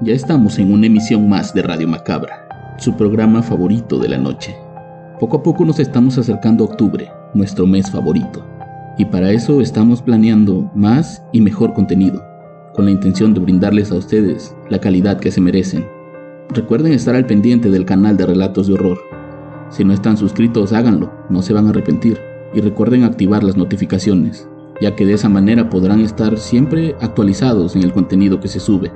Ya estamos en una emisión más de Radio Macabra, su programa favorito de la noche. Poco a poco nos estamos acercando a octubre, nuestro mes favorito, y para eso estamos planeando más y mejor contenido, con la intención de brindarles a ustedes la calidad que se merecen. Recuerden estar al pendiente del canal de Relatos de Horror. Si no están suscritos, háganlo, no se van a arrepentir, y recuerden activar las notificaciones, ya que de esa manera podrán estar siempre actualizados en el contenido que se sube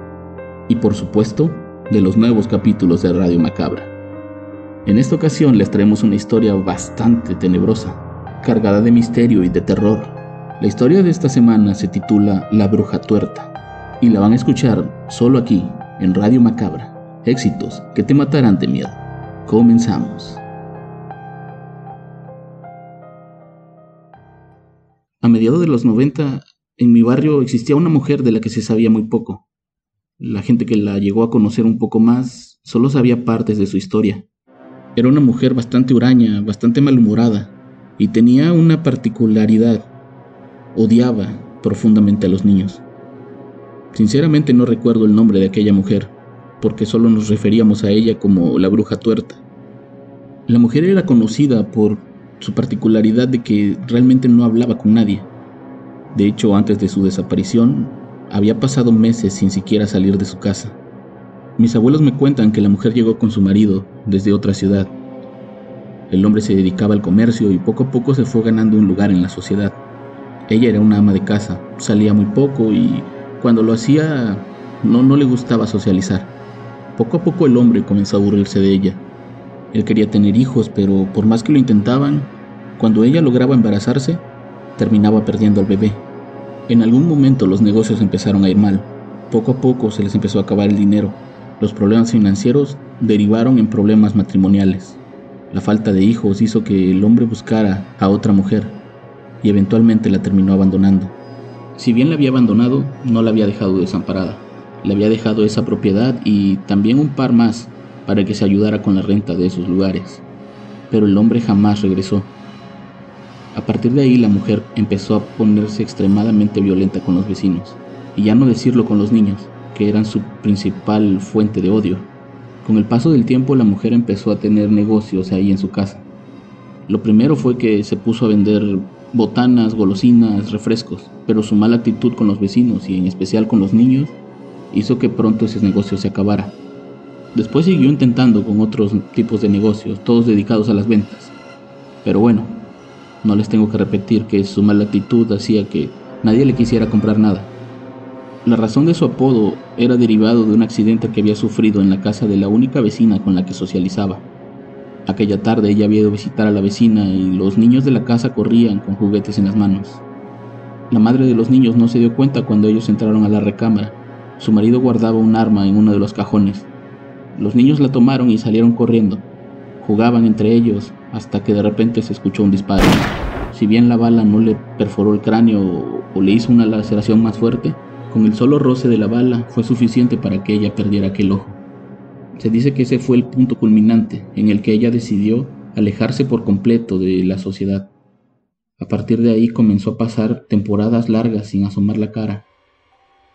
y por supuesto de los nuevos capítulos de Radio Macabra. En esta ocasión les traemos una historia bastante tenebrosa, cargada de misterio y de terror. La historia de esta semana se titula La Bruja Tuerta y la van a escuchar solo aquí, en Radio Macabra. Éxitos que te matarán de miedo. Comenzamos. A mediados de los 90, en mi barrio existía una mujer de la que se sabía muy poco. La gente que la llegó a conocer un poco más solo sabía partes de su historia. Era una mujer bastante huraña, bastante malhumorada, y tenía una particularidad. Odiaba profundamente a los niños. Sinceramente no recuerdo el nombre de aquella mujer, porque solo nos referíamos a ella como la bruja tuerta. La mujer era conocida por su particularidad de que realmente no hablaba con nadie. De hecho, antes de su desaparición, había pasado meses sin siquiera salir de su casa. Mis abuelos me cuentan que la mujer llegó con su marido desde otra ciudad. El hombre se dedicaba al comercio y poco a poco se fue ganando un lugar en la sociedad. Ella era una ama de casa, salía muy poco y cuando lo hacía no, no le gustaba socializar. Poco a poco el hombre comenzó a aburrirse de ella. Él quería tener hijos, pero por más que lo intentaban, cuando ella lograba embarazarse, terminaba perdiendo al bebé. En algún momento los negocios empezaron a ir mal. Poco a poco se les empezó a acabar el dinero. Los problemas financieros derivaron en problemas matrimoniales. La falta de hijos hizo que el hombre buscara a otra mujer y eventualmente la terminó abandonando. Si bien la había abandonado, no la había dejado desamparada. Le había dejado esa propiedad y también un par más para que se ayudara con la renta de esos lugares. Pero el hombre jamás regresó. A partir de ahí la mujer empezó a ponerse extremadamente violenta con los vecinos, y ya no decirlo con los niños, que eran su principal fuente de odio. Con el paso del tiempo la mujer empezó a tener negocios ahí en su casa. Lo primero fue que se puso a vender botanas, golosinas, refrescos, pero su mala actitud con los vecinos y en especial con los niños hizo que pronto ese negocio se acabara. Después siguió intentando con otros tipos de negocios, todos dedicados a las ventas. Pero bueno, no les tengo que repetir que su mala actitud hacía que nadie le quisiera comprar nada. La razón de su apodo era derivado de un accidente que había sufrido en la casa de la única vecina con la que socializaba. Aquella tarde ella había ido a visitar a la vecina y los niños de la casa corrían con juguetes en las manos. La madre de los niños no se dio cuenta cuando ellos entraron a la recámara. Su marido guardaba un arma en uno de los cajones. Los niños la tomaron y salieron corriendo. Jugaban entre ellos hasta que de repente se escuchó un disparo. Si bien la bala no le perforó el cráneo o le hizo una laceración más fuerte, con el solo roce de la bala fue suficiente para que ella perdiera aquel ojo. Se dice que ese fue el punto culminante en el que ella decidió alejarse por completo de la sociedad. A partir de ahí comenzó a pasar temporadas largas sin asomar la cara.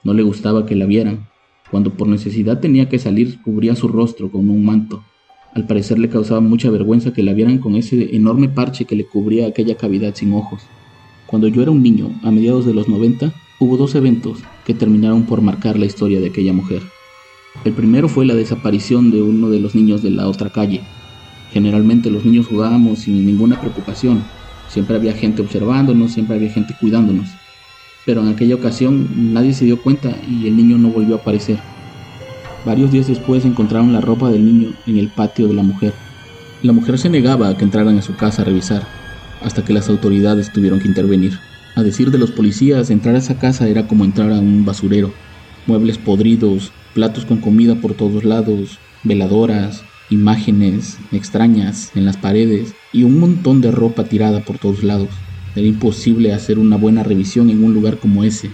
No le gustaba que la vieran. Cuando por necesidad tenía que salir cubría su rostro con un manto al parecer le causaba mucha vergüenza que la vieran con ese enorme parche que le cubría aquella cavidad sin ojos. Cuando yo era un niño, a mediados de los 90, hubo dos eventos que terminaron por marcar la historia de aquella mujer. El primero fue la desaparición de uno de los niños de la otra calle. Generalmente los niños jugábamos sin ninguna preocupación. Siempre había gente observándonos, siempre había gente cuidándonos. Pero en aquella ocasión nadie se dio cuenta y el niño no volvió a aparecer. Varios días después encontraron la ropa del niño en el patio de la mujer. La mujer se negaba a que entraran a su casa a revisar, hasta que las autoridades tuvieron que intervenir. A decir de los policías, entrar a esa casa era como entrar a un basurero. muebles podridos, platos con comida por todos lados, veladoras, imágenes extrañas en las paredes y un montón de ropa tirada por todos lados. Era imposible hacer una buena revisión en un lugar como ese.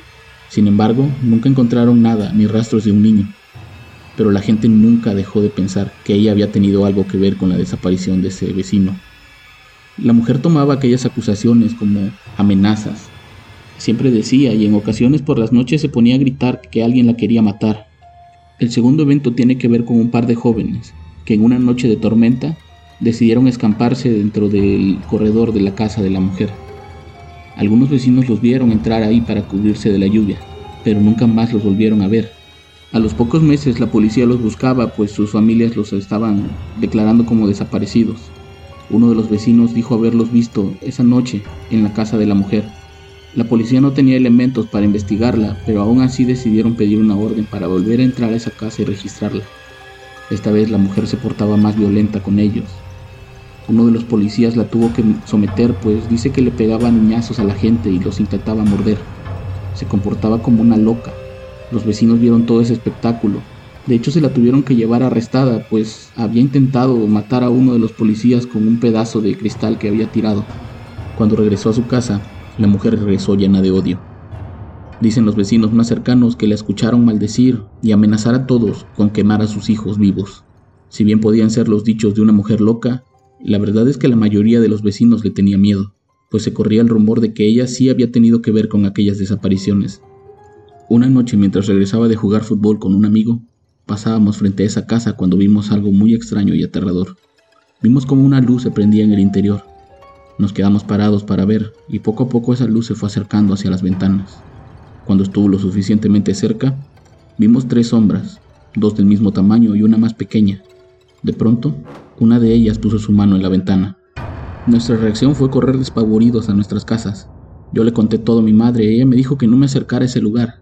Sin embargo, nunca encontraron nada ni rastros de un niño. Pero la gente nunca dejó de pensar que ella había tenido algo que ver con la desaparición de ese vecino. La mujer tomaba aquellas acusaciones como amenazas. Siempre decía y en ocasiones por las noches se ponía a gritar que alguien la quería matar. El segundo evento tiene que ver con un par de jóvenes que en una noche de tormenta decidieron escamparse dentro del corredor de la casa de la mujer. Algunos vecinos los vieron entrar ahí para cubrirse de la lluvia, pero nunca más los volvieron a ver. A los pocos meses la policía los buscaba, pues sus familias los estaban declarando como desaparecidos. Uno de los vecinos dijo haberlos visto esa noche en la casa de la mujer. La policía no tenía elementos para investigarla, pero aún así decidieron pedir una orden para volver a entrar a esa casa y registrarla. Esta vez la mujer se portaba más violenta con ellos. Uno de los policías la tuvo que someter, pues dice que le pegaba niñazos a la gente y los intentaba morder. Se comportaba como una loca. Los vecinos vieron todo ese espectáculo. De hecho, se la tuvieron que llevar arrestada, pues había intentado matar a uno de los policías con un pedazo de cristal que había tirado. Cuando regresó a su casa, la mujer regresó llena de odio. Dicen los vecinos más cercanos que la escucharon maldecir y amenazar a todos con quemar a sus hijos vivos. Si bien podían ser los dichos de una mujer loca, la verdad es que la mayoría de los vecinos le tenía miedo, pues se corría el rumor de que ella sí había tenido que ver con aquellas desapariciones. Una noche mientras regresaba de jugar fútbol con un amigo, pasábamos frente a esa casa cuando vimos algo muy extraño y aterrador. Vimos como una luz se prendía en el interior. Nos quedamos parados para ver y poco a poco esa luz se fue acercando hacia las ventanas. Cuando estuvo lo suficientemente cerca, vimos tres sombras, dos del mismo tamaño y una más pequeña. De pronto, una de ellas puso su mano en la ventana. Nuestra reacción fue correr despavoridos a nuestras casas. Yo le conté todo a mi madre y ella me dijo que no me acercara a ese lugar,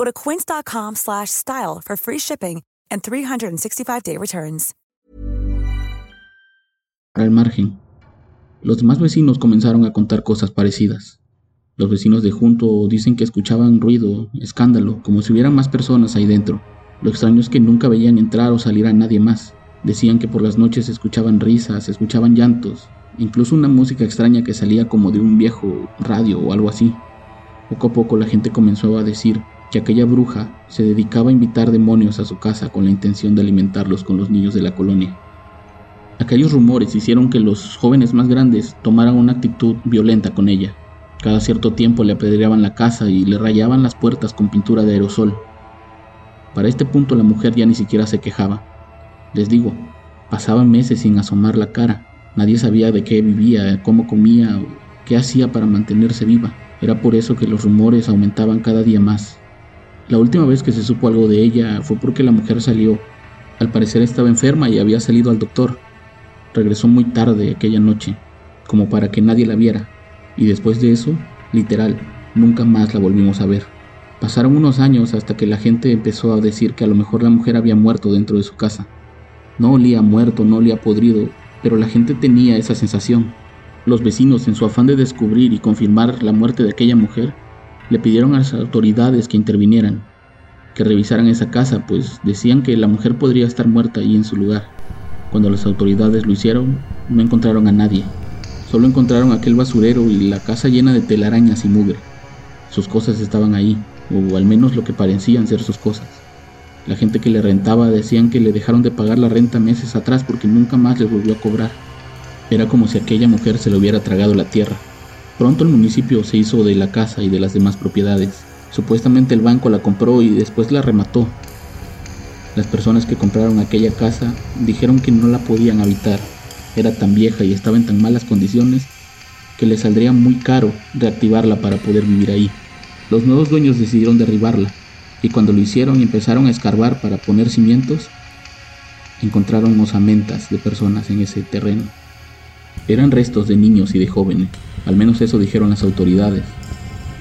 Go to quince.com/style for free shipping and 365-day returns. Al margen, Los demás vecinos comenzaron a contar cosas parecidas. Los vecinos de junto dicen que escuchaban ruido, escándalo, como si hubiera más personas ahí dentro. Lo extraño es que nunca veían entrar o salir a nadie más. Decían que por las noches escuchaban risas, escuchaban llantos, incluso una música extraña que salía como de un viejo radio o algo así. Poco a poco la gente comenzó a decir que aquella bruja se dedicaba a invitar demonios a su casa con la intención de alimentarlos con los niños de la colonia. Aquellos rumores hicieron que los jóvenes más grandes tomaran una actitud violenta con ella. Cada cierto tiempo le apedreaban la casa y le rayaban las puertas con pintura de aerosol. Para este punto la mujer ya ni siquiera se quejaba. Les digo, pasaban meses sin asomar la cara. Nadie sabía de qué vivía, cómo comía qué hacía para mantenerse viva. Era por eso que los rumores aumentaban cada día más. La última vez que se supo algo de ella fue porque la mujer salió. Al parecer estaba enferma y había salido al doctor. Regresó muy tarde aquella noche, como para que nadie la viera, y después de eso, literal, nunca más la volvimos a ver. Pasaron unos años hasta que la gente empezó a decir que a lo mejor la mujer había muerto dentro de su casa. No olía muerto, no olía podrido, pero la gente tenía esa sensación. Los vecinos, en su afán de descubrir y confirmar la muerte de aquella mujer, le pidieron a las autoridades que intervinieran, que revisaran esa casa, pues decían que la mujer podría estar muerta ahí en su lugar. Cuando las autoridades lo hicieron, no encontraron a nadie. Solo encontraron aquel basurero y la casa llena de telarañas y mugre. Sus cosas estaban ahí, o al menos lo que parecían ser sus cosas. La gente que le rentaba decían que le dejaron de pagar la renta meses atrás porque nunca más les volvió a cobrar. Era como si aquella mujer se le hubiera tragado la tierra. Pronto el municipio se hizo de la casa y de las demás propiedades. Supuestamente el banco la compró y después la remató, las personas que compraron aquella casa dijeron que no la podían habitar. Era tan vieja y estaba en tan malas condiciones que les saldría muy caro reactivarla para poder vivir ahí. Los nuevos dueños decidieron derribarla. y cuando lo hicieron y empezaron a escarbar para poner cimientos, encontraron osamentas de personas en ese terreno. Eran restos de niños y de jóvenes, al menos eso dijeron las autoridades.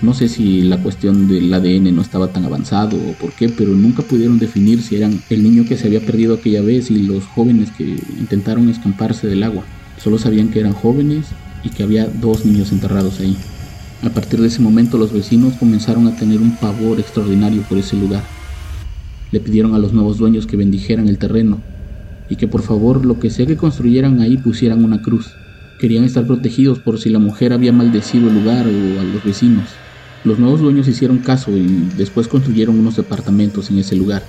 No sé si la cuestión del ADN no estaba tan avanzado o por qué, pero nunca pudieron definir si eran el niño que se había perdido aquella vez y los jóvenes que intentaron escamparse del agua. Solo sabían que eran jóvenes y que había dos niños enterrados ahí. A partir de ese momento los vecinos comenzaron a tener un pavor extraordinario por ese lugar. Le pidieron a los nuevos dueños que bendijeran el terreno y que por favor lo que sea que construyeran ahí pusieran una cruz. Querían estar protegidos por si la mujer había maldecido el lugar o a los vecinos. Los nuevos dueños hicieron caso y después construyeron unos departamentos en ese lugar.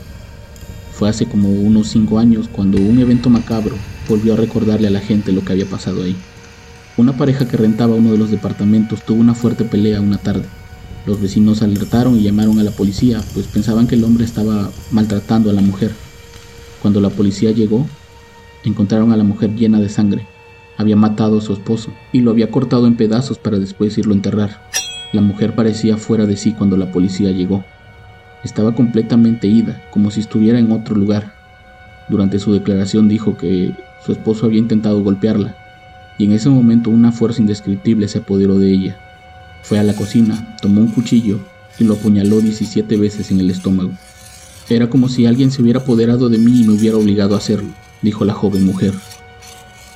Fue hace como unos cinco años cuando un evento macabro volvió a recordarle a la gente lo que había pasado ahí. Una pareja que rentaba uno de los departamentos tuvo una fuerte pelea una tarde. Los vecinos alertaron y llamaron a la policía, pues pensaban que el hombre estaba maltratando a la mujer. Cuando la policía llegó, encontraron a la mujer llena de sangre. Había matado a su esposo y lo había cortado en pedazos para después irlo a enterrar. La mujer parecía fuera de sí cuando la policía llegó. Estaba completamente ida, como si estuviera en otro lugar. Durante su declaración dijo que su esposo había intentado golpearla, y en ese momento una fuerza indescriptible se apoderó de ella. Fue a la cocina, tomó un cuchillo y lo apuñaló 17 veces en el estómago. Era como si alguien se hubiera apoderado de mí y me hubiera obligado a hacerlo, dijo la joven mujer.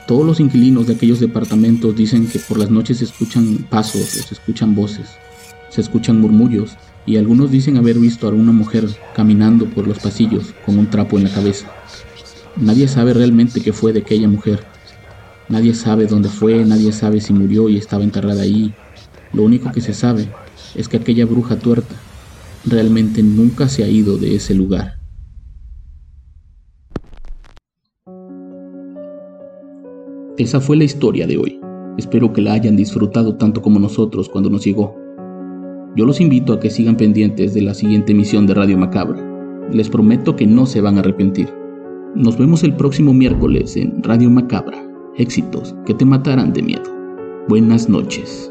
Todos los inquilinos de aquellos departamentos dicen que por las noches se escuchan pasos o se escuchan voces, se escuchan murmullos y algunos dicen haber visto a una mujer caminando por los pasillos con un trapo en la cabeza. Nadie sabe realmente qué fue de aquella mujer, Nadie sabe dónde fue, nadie sabe si murió y estaba enterrada ahí. Lo único que se sabe es que aquella bruja tuerta realmente nunca se ha ido de ese lugar. Esa fue la historia de hoy. Espero que la hayan disfrutado tanto como nosotros cuando nos llegó. Yo los invito a que sigan pendientes de la siguiente emisión de Radio Macabra. Les prometo que no se van a arrepentir. Nos vemos el próximo miércoles en Radio Macabra éxitos que te matarán de miedo. Buenas noches.